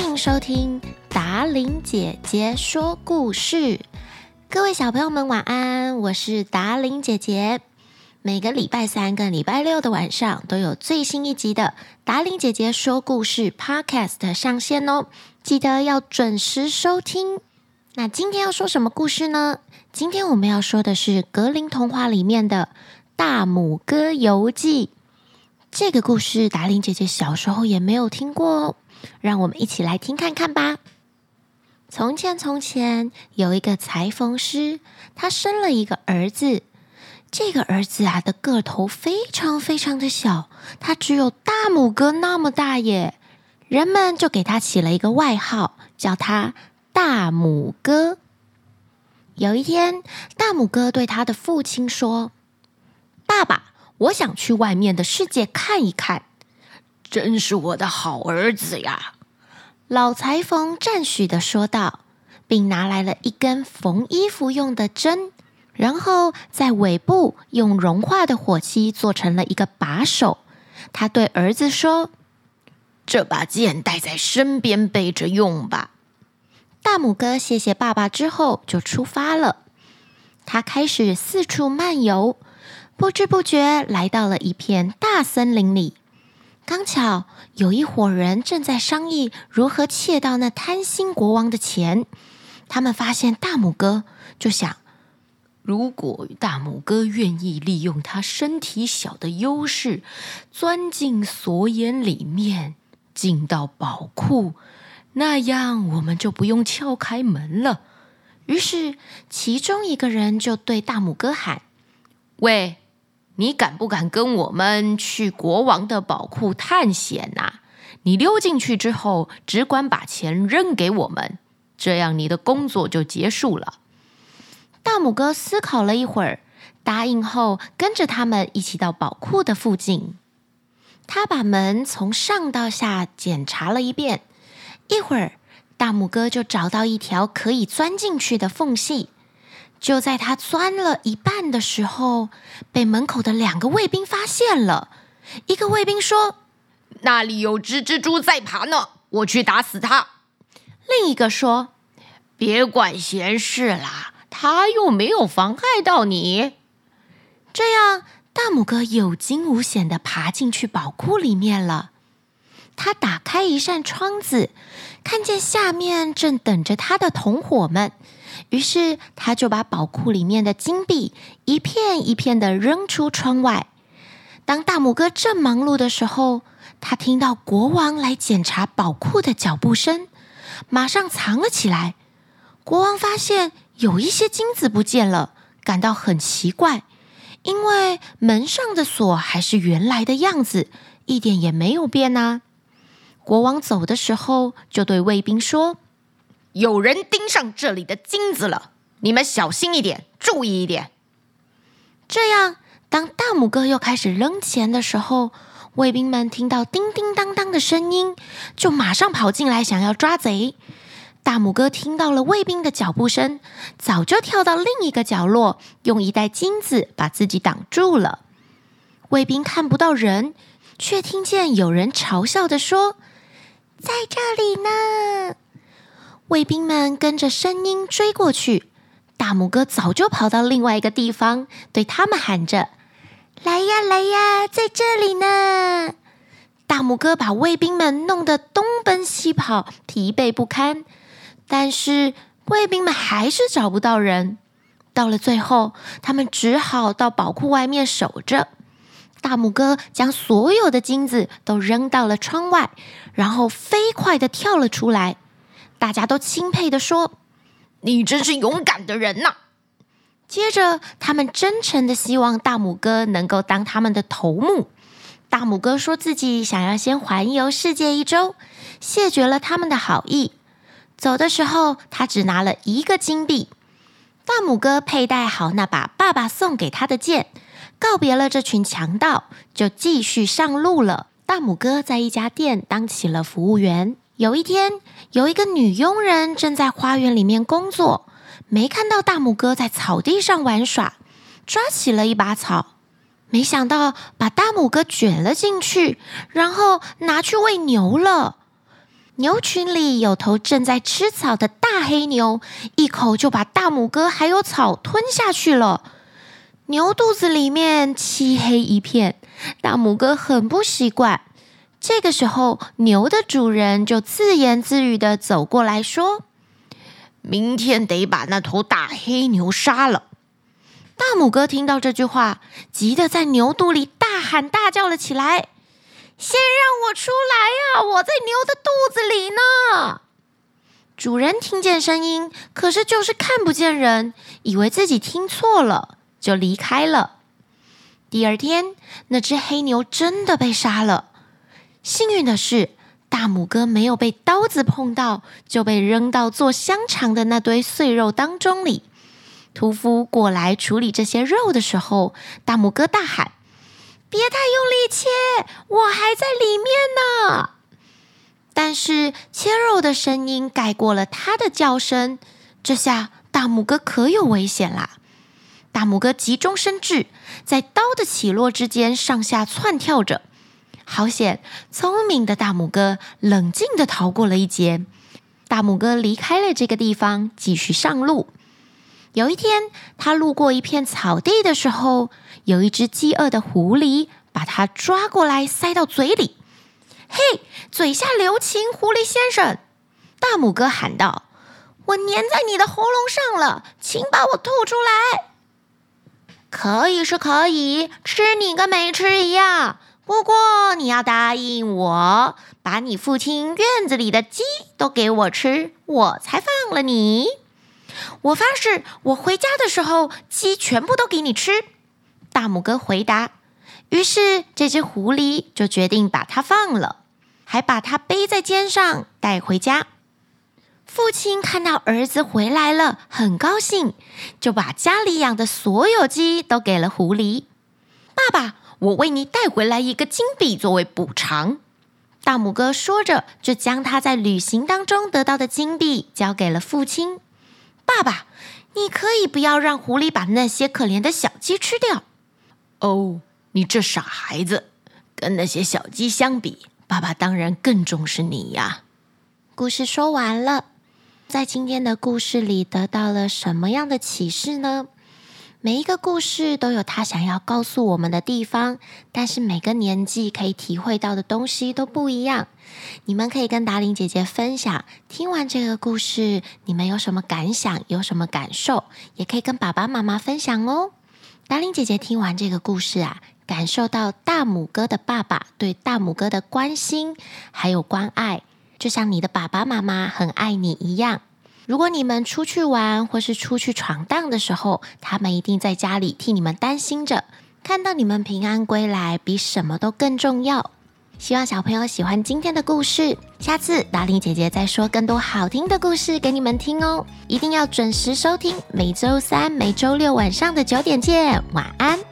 欢迎收听达伶姐姐说故事。各位小朋友们晚安，我是达伶姐姐。每个礼拜三跟礼拜六的晚上都有最新一集的达伶姐姐说故事 Podcast 上线哦，记得要准时收听。那今天要说什么故事呢？今天我们要说的是格林童话里面的《大拇哥游记》。这个故事达伶姐姐小时候也没有听过哦，让我们一起来听看看吧。从前，从前有一个裁缝师，他生了一个儿子。这个儿子啊的个头非常非常的小，他只有大拇哥那么大耶。人们就给他起了一个外号，叫他大拇哥。有一天，大拇哥对他的父亲说：“爸爸。”我想去外面的世界看一看，真是我的好儿子呀！老裁缝赞许的说道，并拿来了一根缝衣服用的针，然后在尾部用融化的火漆做成了一个把手。他对儿子说：“这把剑带在身边备着用吧。”大拇哥谢谢爸爸之后就出发了。他开始四处漫游。不知不觉来到了一片大森林里，刚巧有一伙人正在商议如何窃到那贪心国王的钱。他们发现大拇哥，就想：如果大拇哥愿意利用他身体小的优势，钻进锁眼里面，进到宝库，那样我们就不用撬开门了。于是，其中一个人就对大拇哥喊：“喂！”你敢不敢跟我们去国王的宝库探险呐？你溜进去之后，只管把钱扔给我们，这样你的工作就结束了。大拇哥思考了一会儿，答应后，跟着他们一起到宝库的附近。他把门从上到下检查了一遍，一会儿，大拇哥就找到一条可以钻进去的缝隙。就在他钻了一半的时候，被门口的两个卫兵发现了。一个卫兵说：“那里有只蜘蛛在爬呢，我去打死它。”另一个说：“别管闲事啦，他又没有妨害到你。”这样，大拇哥有惊无险地爬进去宝库里面了。他打开一扇窗子，看见下面正等着他的同伙们。于是他就把宝库里面的金币一片一片的扔出窗外。当大拇哥正忙碌的时候，他听到国王来检查宝库的脚步声，马上藏了起来。国王发现有一些金子不见了，感到很奇怪，因为门上的锁还是原来的样子，一点也没有变啊。国王走的时候，就对卫兵说。有人盯上这里的金子了，你们小心一点，注意一点。这样，当大拇哥又开始扔钱的时候，卫兵们听到叮叮当当的声音，就马上跑进来想要抓贼。大拇哥听到了卫兵的脚步声，早就跳到另一个角落，用一袋金子把自己挡住了。卫兵看不到人，却听见有人嘲笑的说：“在这里呢。”卫兵们跟着声音追过去，大拇哥早就跑到另外一个地方，对他们喊着：“来呀，来呀，在这里呢！”大拇哥把卫兵们弄得东奔西跑，疲惫不堪。但是卫兵们还是找不到人。到了最后，他们只好到宝库外面守着。大拇哥将所有的金子都扔到了窗外，然后飞快地跳了出来。大家都钦佩地说：“你真是勇敢的人呐！”接着，他们真诚的希望大拇哥能够当他们的头目。大拇哥说自己想要先环游世界一周，谢绝了他们的好意。走的时候，他只拿了一个金币。大拇哥佩戴好那把爸爸送给他的剑，告别了这群强盗，就继续上路了。大拇哥在一家店当起了服务员。有一天，有一个女佣人正在花园里面工作，没看到大拇哥在草地上玩耍，抓起了一把草，没想到把大拇哥卷了进去，然后拿去喂牛了。牛群里有头正在吃草的大黑牛，一口就把大拇哥还有草吞下去了。牛肚子里面漆黑一片，大拇哥很不习惯。这个时候，牛的主人就自言自语的走过来说：“明天得把那头大黑牛杀了。”大拇哥听到这句话，急得在牛肚里大喊大叫了起来：“先让我出来呀！我在牛的肚子里呢！”主人听见声音，可是就是看不见人，以为自己听错了。就离开了。第二天，那只黑牛真的被杀了。幸运的是，大拇哥没有被刀子碰到，就被扔到做香肠的那堆碎肉当中里。屠夫过来处理这些肉的时候，大拇哥大喊：“别太用力切，我还在里面呢！”但是切肉的声音盖过了它的叫声，这下大拇哥可有危险啦！大拇哥急中生智，在刀的起落之间上下窜跳着，好险！聪明的大拇哥冷静地逃过了一劫。大拇哥离开了这个地方，继续上路。有一天，他路过一片草地的时候，有一只饥饿的狐狸把它抓过来塞到嘴里。“嘿，嘴下留情，狐狸先生！”大拇哥喊道，“我粘在你的喉咙上了，请把我吐出来。”可以是可以，吃你跟没吃一样。不过你要答应我，把你父亲院子里的鸡都给我吃，我才放了你。我发誓，我回家的时候鸡全部都给你吃。大拇哥回答。于是这只狐狸就决定把它放了，还把它背在肩上带回家。父亲看到儿子回来了，很高兴，就把家里养的所有鸡都给了狐狸。爸爸，我为你带回来一个金币作为补偿。大拇哥说着，就将他在旅行当中得到的金币交给了父亲。爸爸，你可以不要让狐狸把那些可怜的小鸡吃掉。哦，你这傻孩子，跟那些小鸡相比，爸爸当然更重视你呀。故事说完了。在今天的故事里得到了什么样的启示呢？每一个故事都有他想要告诉我们的地方，但是每个年纪可以体会到的东西都不一样。你们可以跟达玲姐姐分享，听完这个故事，你们有什么感想，有什么感受，也可以跟爸爸妈妈分享哦。达玲姐姐听完这个故事啊，感受到大拇哥的爸爸对大拇哥的关心还有关爱。就像你的爸爸妈妈很爱你一样，如果你们出去玩或是出去闯荡的时候，他们一定在家里替你们担心着，看到你们平安归来，比什么都更重要。希望小朋友喜欢今天的故事，下次达令姐姐再说更多好听的故事给你们听哦，一定要准时收听，每周三、每周六晚上的九点见，晚安。